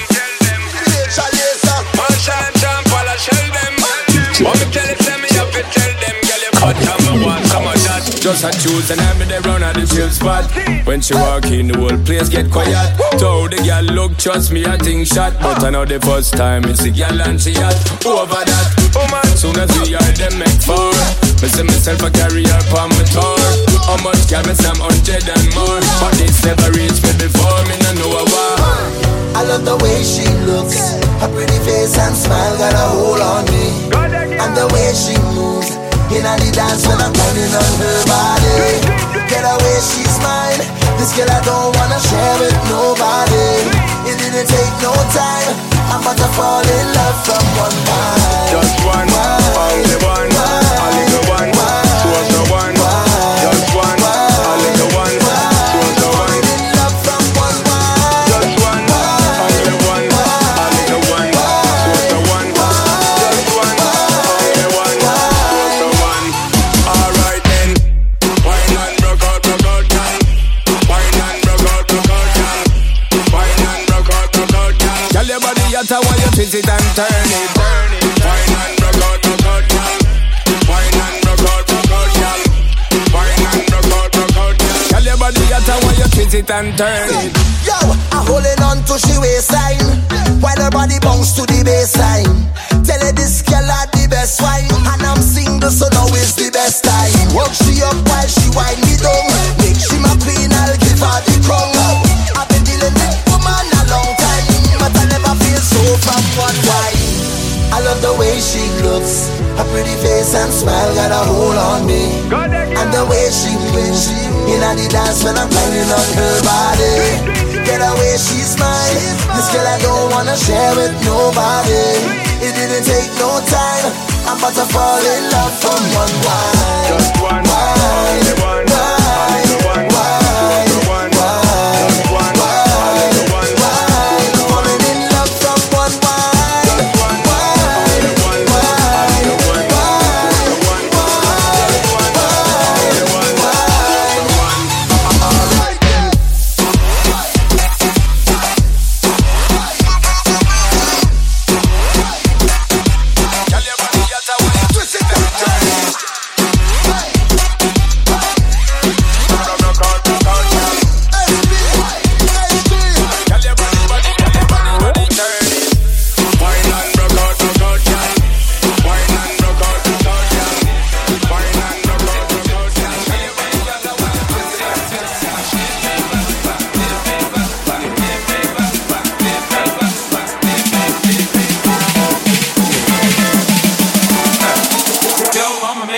them. Marshall and John Paul, I shell them. But me tell it, tell me have to tell them, girl, you cut down me want some of that. Just a choose and I'm in the run at the chill spot. When she walk in, the whole place get quiet. Told the girl, look, trust me, I think shot. But I know the first time it's the girl and she hot. Over that, oh man, soon as we are them make four. Me see myself a carry her on my tour. How much can me some hundred and more? But this never reached me before, me no know a war. I love the way she looks. Her pretty face and smile got a hold on me. And the way she moves. In the dance when I'm pounding on her body. Get away, she's mine. This girl I don't wanna share with nobody. It didn't take no time. I'm about to fall in love from one night. Just one, only one, turn it. Wine and broke out, broke out. Wine and broke out, broke out. Wine and broke out, broke out, your body hot, I want you twist it and turn it. Yo, I'm holding on to she waistline While her body bounce to the baseline Tell her this girl had the best wine a hold on me. And the way she moves In the dance when I'm climbing on her body. Get away, she's mine This girl I don't wanna share with nobody. It didn't take no time. I'm about to fall in love from one wine. Just one, only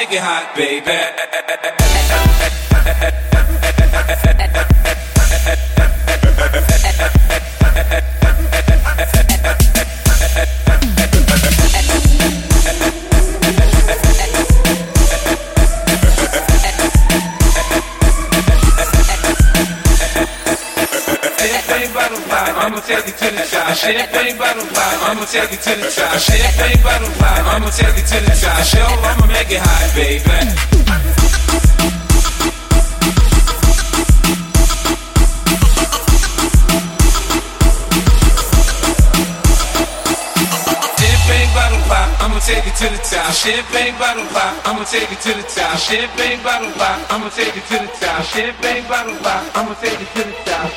make it hot, baby. Champagne bottle pop, I'ma take you to the top. Champagne bottle pop, I'ma take you to the top. Show, oh, I'ma make it hot, baby. Take you to the top. Champagne bottle pop, I'ma take you to the top. Champagne bottle pop, I'ma take you to the top. Champagne bottle pop, I'ma take you to the top.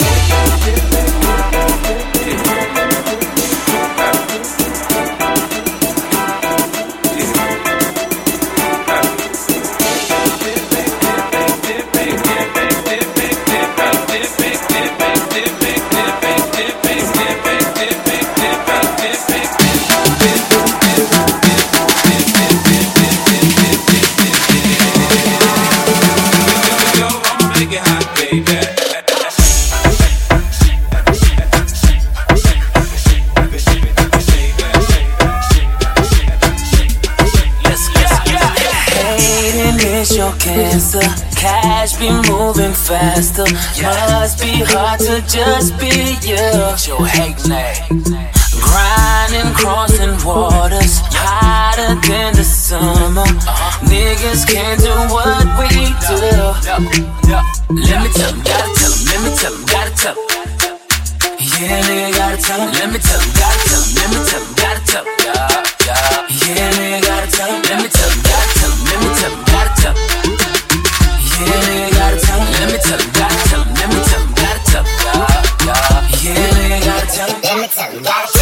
Cancer. Cash be moving faster. Must be hard to just be you. Grinding, crossing waters, hotter than the summer. Niggas can't do what we do. Let me tell 'em, gotta tell 'em, let me tell 'em, gotta tell 'em. Yeah, nigga, gotta tell him. Let me tell him, gotta tell him. Let me tell him, gotta tell him. Yeah, nigga, gotta tell him. Let me tell him, Let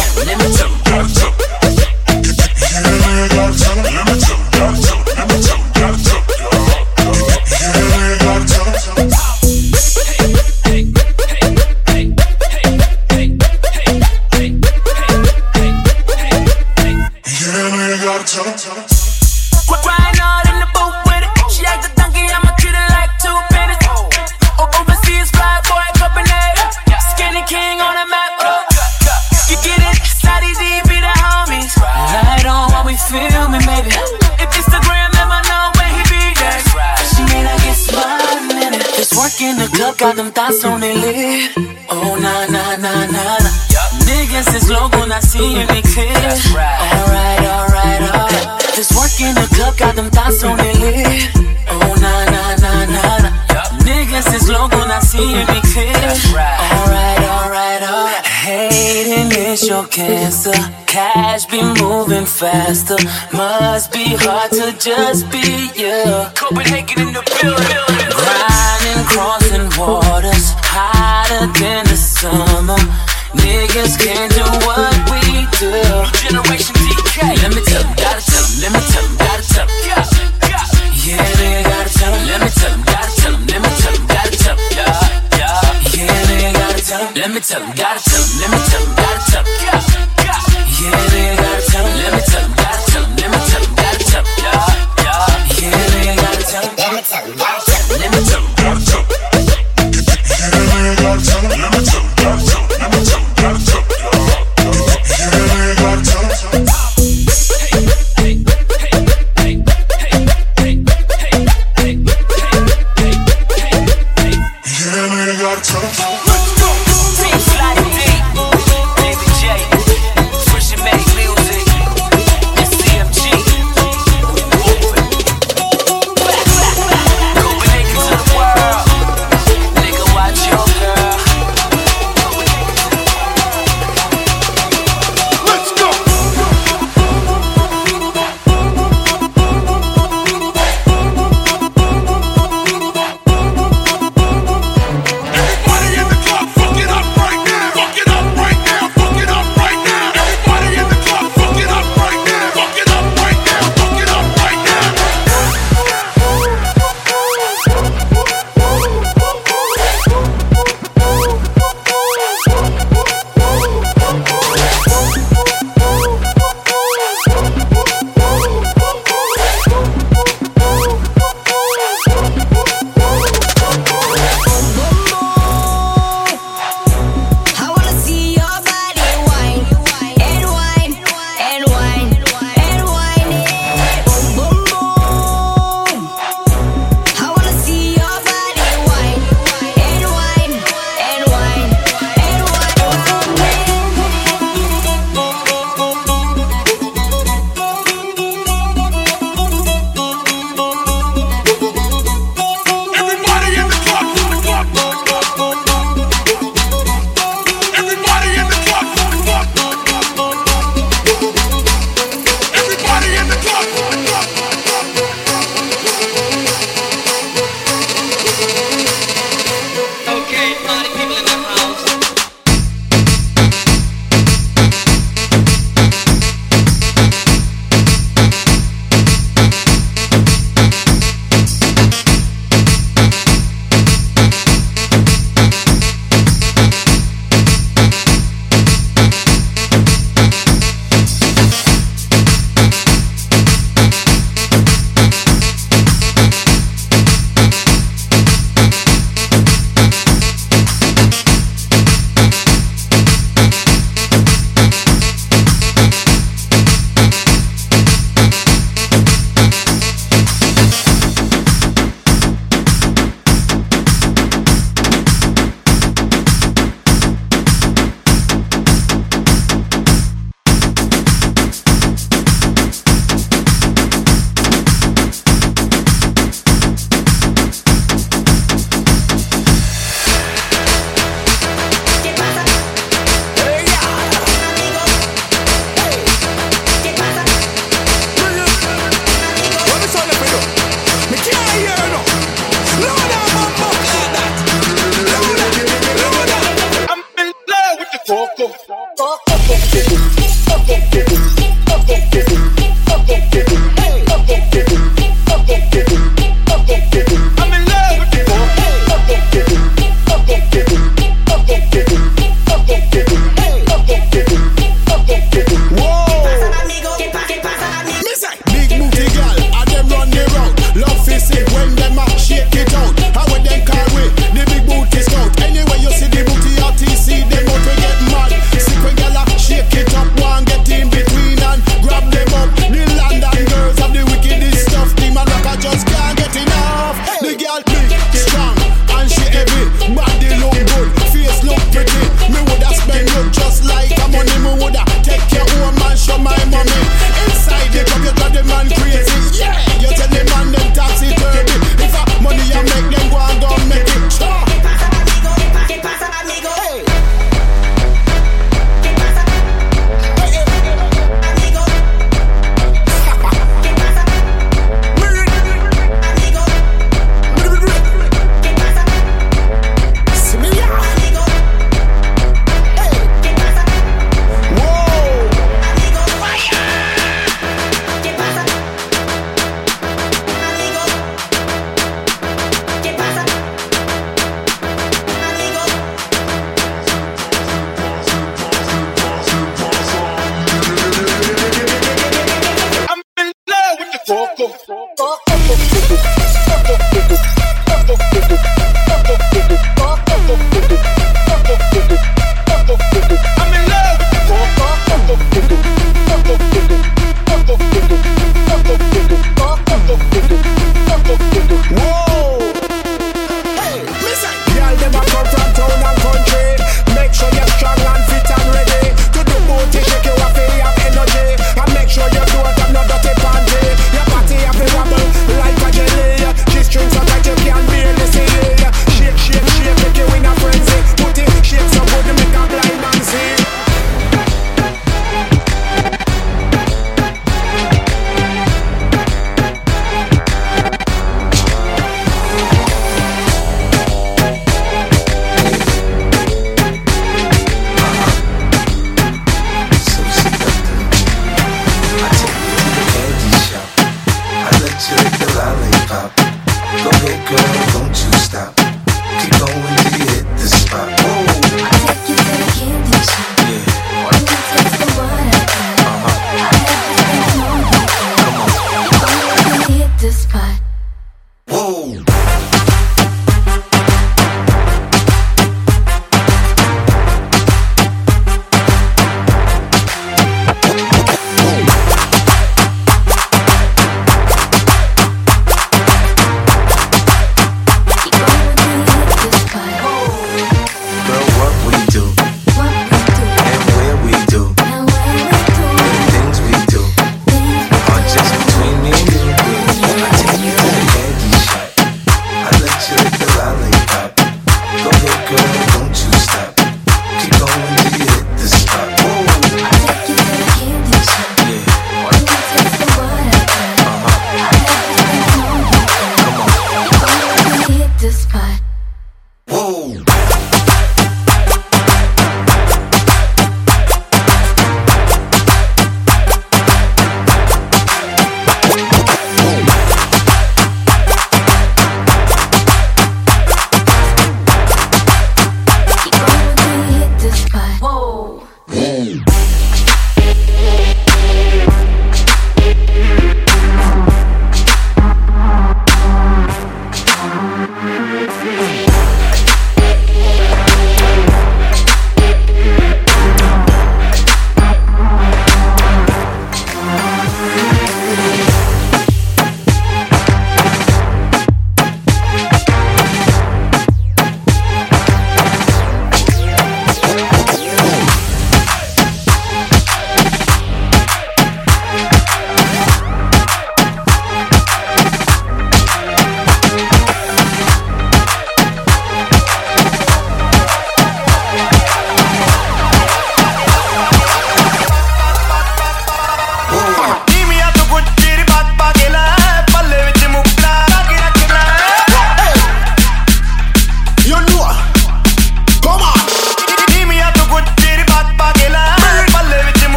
got them thoughts on their lid. Oh, nah, nah, nah, nah, nah. Niggas is logo, not seeing me clear. Alright, alright, alright. This work in the club, got them thoughts on their lid. Oh, nah, nah, nah, nah, nah. Niggas is logo, not seeing me clear. Your cancer. Cash be moving faster. Must be hard to just be you. Copenhagen in the building. Grinding, crossing waters. Hotter than the summer. Niggas can't do what we do. Generation DK. Let me tell 'em, gotta tell 'em, let me tell 'em, gotta tell 'em. Yeah, nigga, gotta tell 'em, let me tell 'em, gotta tell 'em, let me tell 'em, gotta tell 'em. Yeah, yeah. Yeah, nigga, gotta tell 'em, let me tell 'em, gotta tell 'em, let me tell 'em,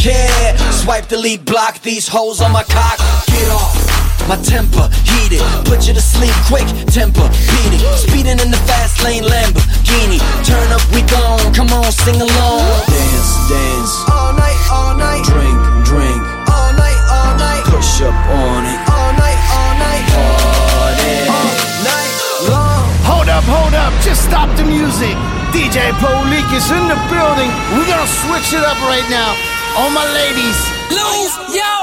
Yeah, swipe, delete, block these hoes on my cock. Get off. My temper heated, put you to sleep quick. Temper beating, speeding in the fast lane Lamborghini. Turn up, we gone. Come on, sing along. Dance, dance, all night, all night. Drink, drink, all night, all night. Push up on it, all night, all night. Party, all night long. Hold up, hold up, just stop the music. DJ Polik is in the building. We're gonna switch it up right now. All my ladies. Lose your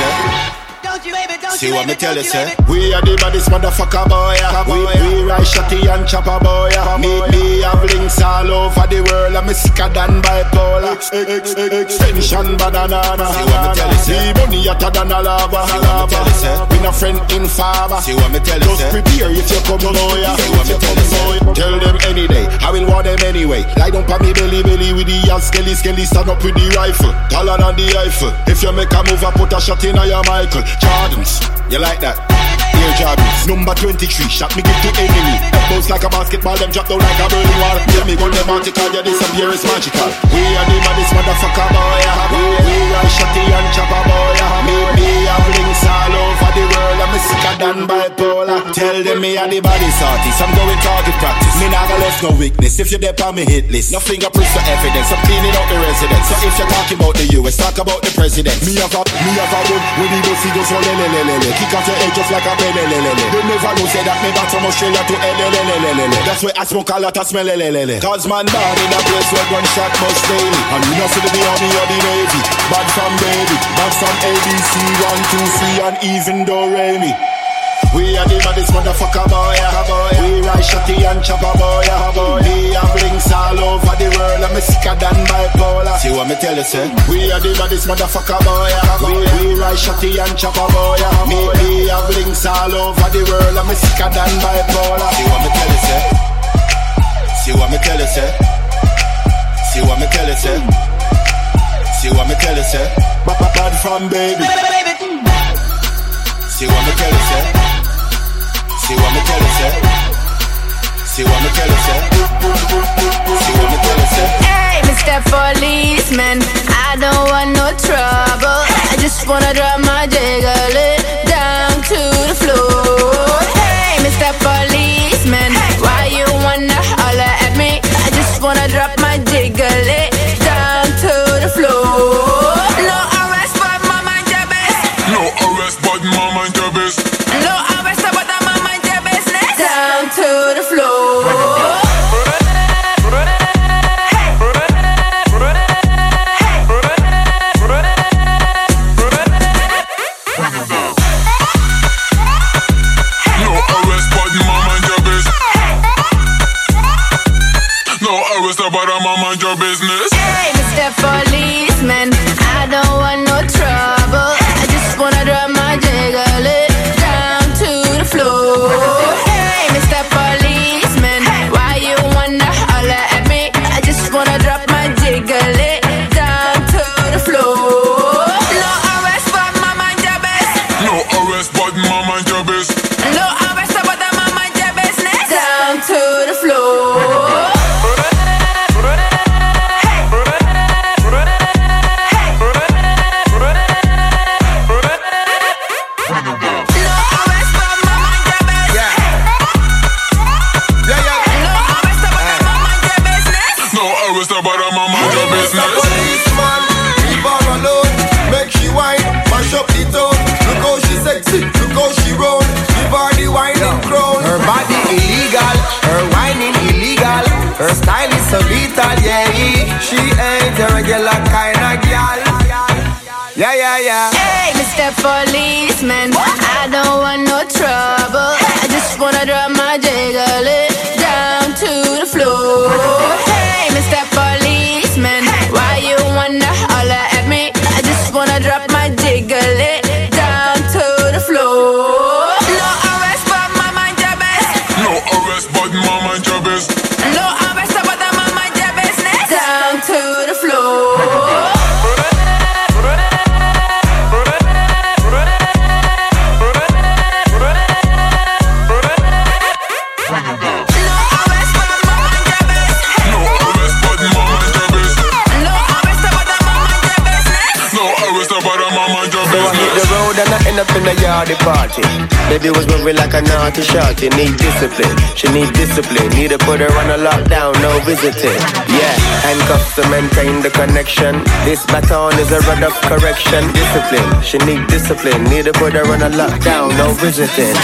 you, sir. See what me tell you, say? We are the baddest motherfucker boy. We, we ride shotty and chopper boy. Meet me have links all over the world. I'm sicker than bipolar. Extension banana. See what me tell you, say? Money hotter than a lava. See what me tell you, say? We no friend in farmer. See what me tell you, say? Just prepare if you come what me tell you, say? Tell them any day. I will want them anyway. Lie down pa me belly belly with the ass skelly skelly. Stand up with the rifle. Taller than the Eiffel. If you make a move, I put a shot in your Michael Jordans. You like that? Number 23, shot me give to enemy. Bounce like a basketball, them drop down like a burning wall. Yeah, me gun them article, yeah, disappear is magical. We are the baddest motherfucker boy. We, we ride shotty and chopper boy. Me, me have links all over the world. I'm sicker than bipolar. Tell them me are the baddest artist. I'm going target practice. Me not left no weakness. If you dip on me hit list, no fingerprints for evidence. I'm cleaning out the residence. So if you're talking about the US, talk about the president. Me have a, me have a run when he le, le, le, le, le. Kick off your head just like a They never know say that me back from Australia to L, le, le, le, le, le, le. That's why I smoke a lot of smell, le. Cause man bad in a place where gunshot must daily. And you know see the army or the navy. Bad from baby, bad from ABC, one, two, three, and even though Remy. We are the baddest motherfucker boy. We ride shotty and chopper boy. We have links all over the world. I'm sicker than bipolar. See what me tell you, say? We are the baddest motherfucker boy. We, we ride shotty and chopper boy. Me, we have links all over the world. I'm sicker than bipolar. See what me tell you, say? See what me tell you, say? See what me tell you, say? See what me tell you, say? Bad from baby. See what me tell you, say? See what me tell you, say? See what me tell you, say? See what me tell you, say? Hey, Mr. Policeman, I don't want no trouble. I just wanna drop my jiggle it down to the floor. Hey, Mr. Policeman, why you wanna holler at me? I just wanna drop my jiggle it No Baby was moving like a naughty she Need discipline, she need discipline. Need to put her on a lockdown, no visiting. Yeah, handcuffs to maintain the connection. This baton is a rod of correction. Discipline, she need discipline. Need to put her on a lockdown, no visiting.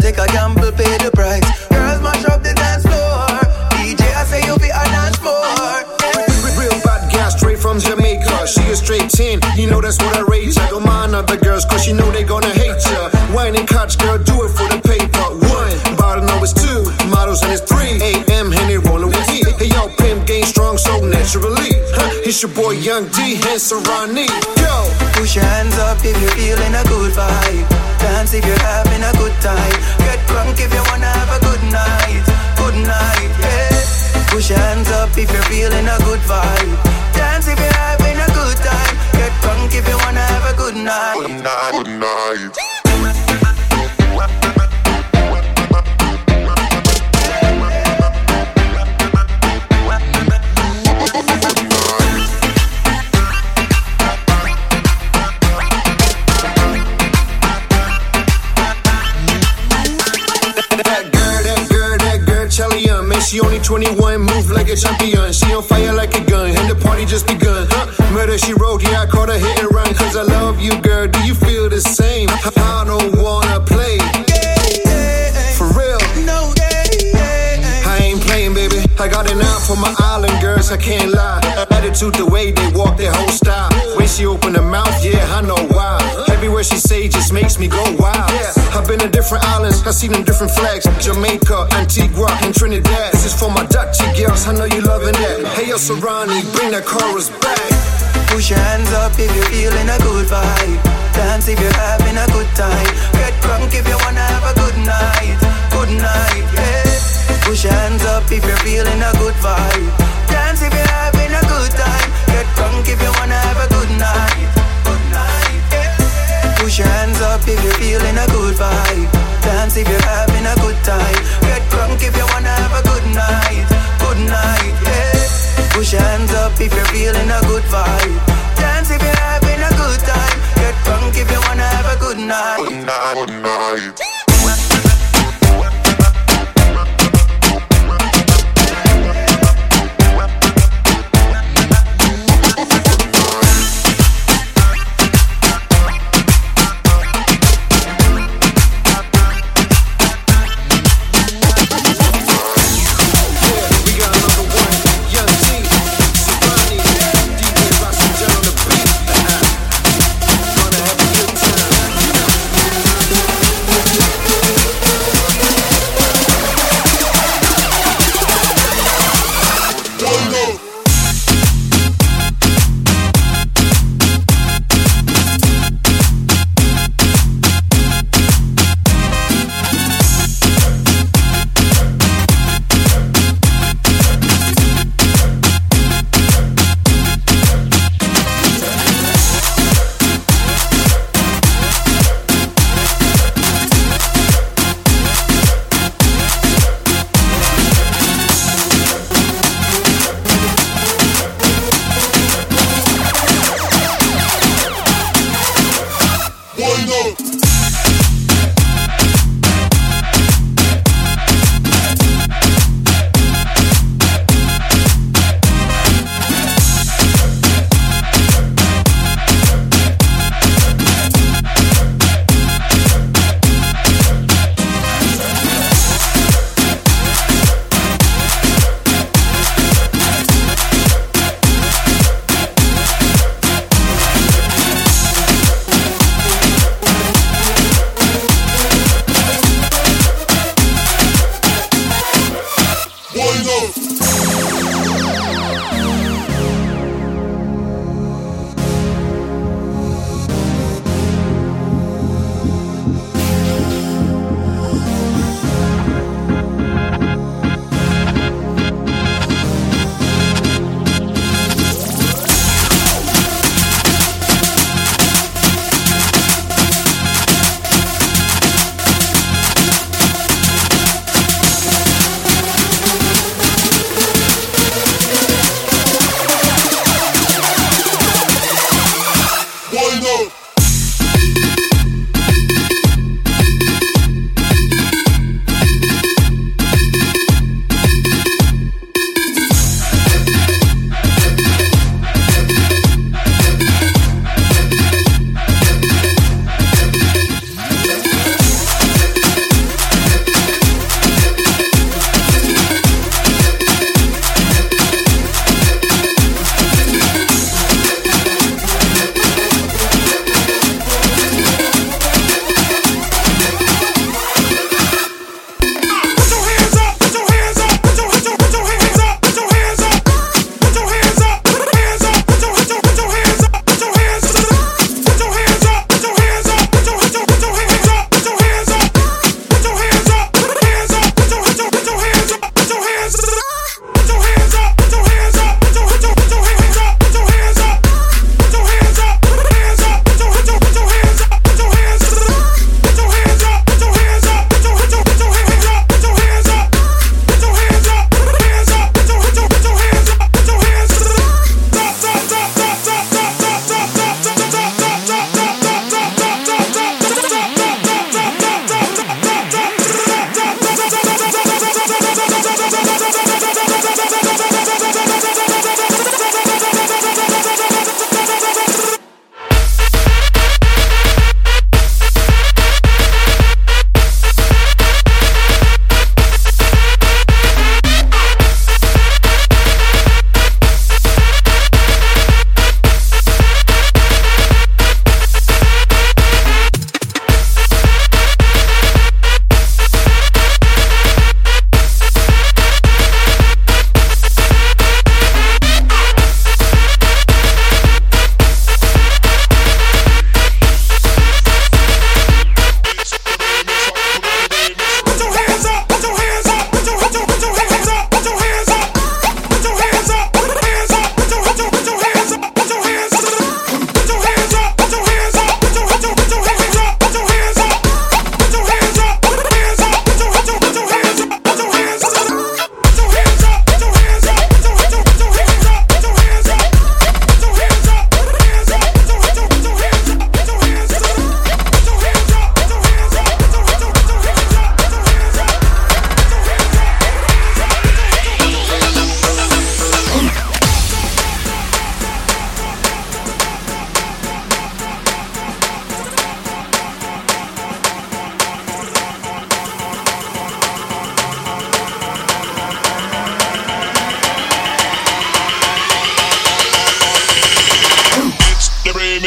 Take a gamble, pay the price. Girls mash up the dance floor. DJ, I say you be a dance more. Real bad gal, straight from Jamaica. She a straight 10, you know that's what I rate. I don't mind other girls, cause you know they gonna hate ya. Wine and catch, girl, do it for the paper. One, bottle know it's two, models and it's three. AM, Henny rolling with me. Hey, yo, pimp game strong, so naturally. Huh, it's your boy Young D, hence Ronnie. Yo, Push your hands up if you're feeling a good vibe. Dance if you're having a good time. Get drunk if you wanna have a good night. Good night, yeah. Push your hands up if you're feeling a good vibe. Dance if you're having a good time. Get drunk if you wanna have a good night. Good night. Good night. She only 21, move like a champion. She on fire like a gun, and the party just begun. Huh? Murder she wrote, yeah, I caught her hit and run, cause I love you, girl. Do you feel the same? I don't wanna play. For real. No, I ain't playing, baby. I got an eye for my island girls, I can't lie. Attitude, the way they walk, their whole style. When she open her mouth, yeah, I know why. Everywhere she say just makes me go wild. Yeah, I've been to different islands, I seen them different flags. Jamaica, Antigua, I know you loving that. Hey, yo, Serani, bring that chorus back. Push your hands up if you're feeling a good vibe. Dance if you're having a good time. Get drunk if you wanna have a good night. Good night, yeah. Push your hands up if you're feeling a good vibe. Dance if you're having a good time. Get drunk if you wanna have a good night. Good night, yeah. Push your hands up if you're feeling a good vibe. Dance if you're having a good time. Get drunk if you wanna have a good Your hands up if you're feeling a good vibe. Dance if you're having a good time. Get drunk if you wanna have a good night. Good night. Good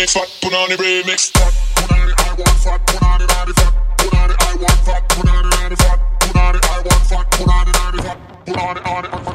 remix, fat punani remix. Fat punani, I want fat punani, nani fat punani, I want fat put on punani, nani fat punani, I want fat put on punani, nani fat punani, nani fat punani,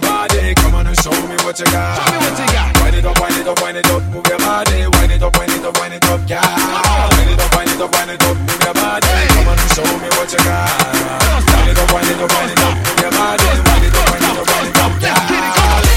your body. Come on and show me what you got. Show me what you got. Wind it up, wind it up, wind it up, move your body. Wind it up, wind it up, wind it up, yeah. Wind it up, wind it up, wind it up, move your body. Come on and show me what you got. Wind it up, wind it up, wind it up, move your body. Wind it up, wind it up, wind it up, yeah.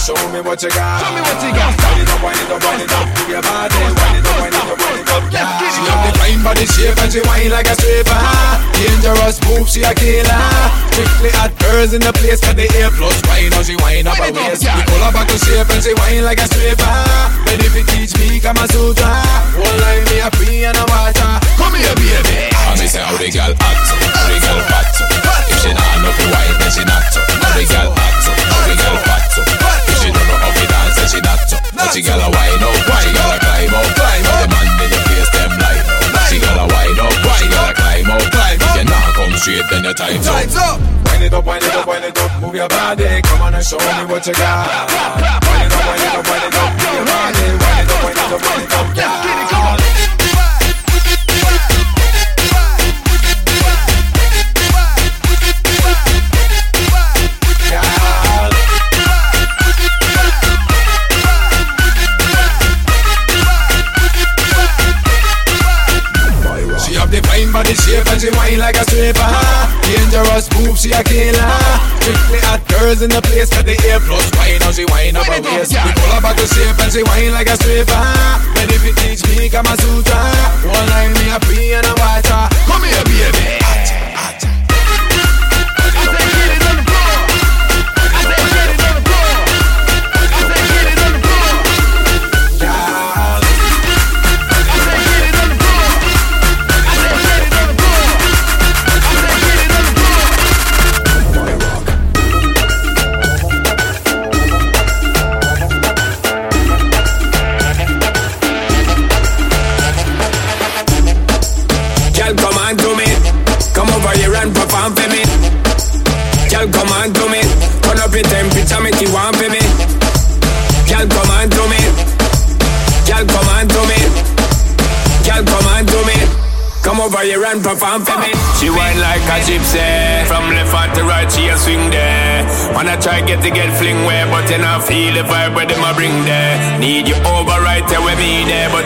Show me what you got. Show me what you got. Wind it up, wind it up, wind it up, move your body. Wind it up, wind it up, wind it up, yeah. She have the fine body shape and she whine like a stripper. Dangerous move, she a killer. Strictly hot girls in the place for the A plus. Wine how she whine up her waist. We pull her back to shape and she whine like a stripper. Ready if you teach me Kama Sutra. One line me a free and a water. Come here, baby. And me say how the girl act how the girl fat. If she not fi wine, then she not. How the girl act how the girl fat she don't know how fi dance, then she so. But she gotta wine up, she gotta climb up, climb up. The man in the face them up. She gotta wine up, she gotta climb up, climb up. If you not come straight, then your time's up. Wind it up, wind it up, wind it up, move your body. Come on and show me what you got. Wind it up, wind it up, wind it up,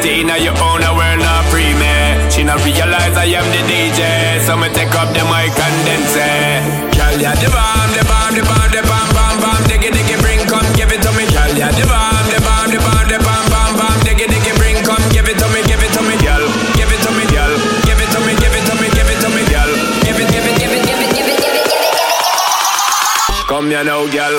Party now your own, I will not pre She not realize I am the DJ, so me take up the mic and then say, Girl, you the bomb, the bomb, the bomb, the bomb, bomb, bomb, diggy, diggy, bring, come, give it to me. Girl, You the bomb, the bomb, the bomb, the bomb, bomb, bomb, diggy, diggy, bring, come, give it to me, give it to me, girl, give it to me, girl, give it to me, give it to me, give it to me, girl, give it, give it, give it, give it, give it, give it, give it, give it. Come here now, girl.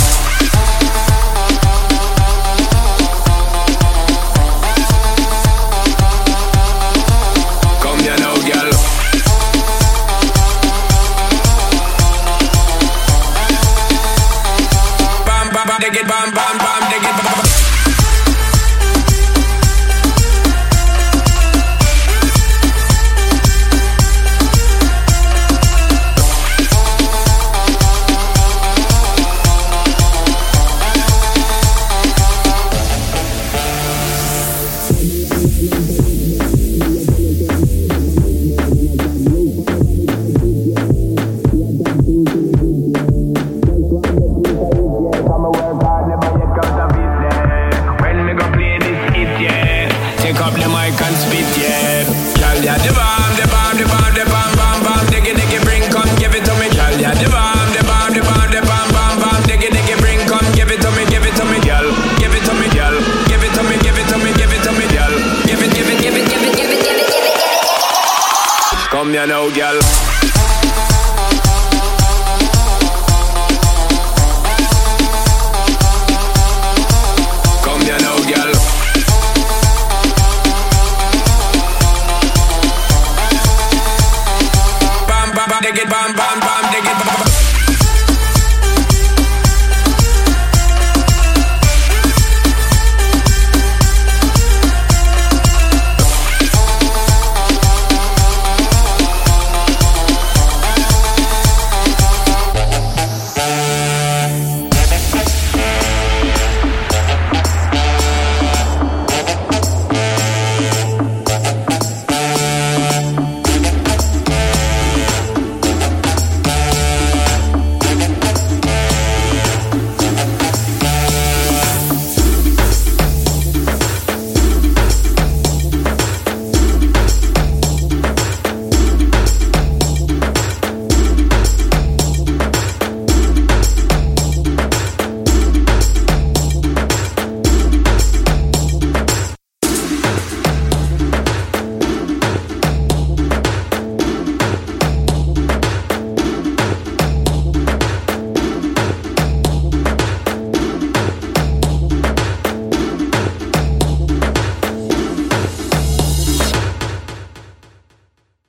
come, you know, girl.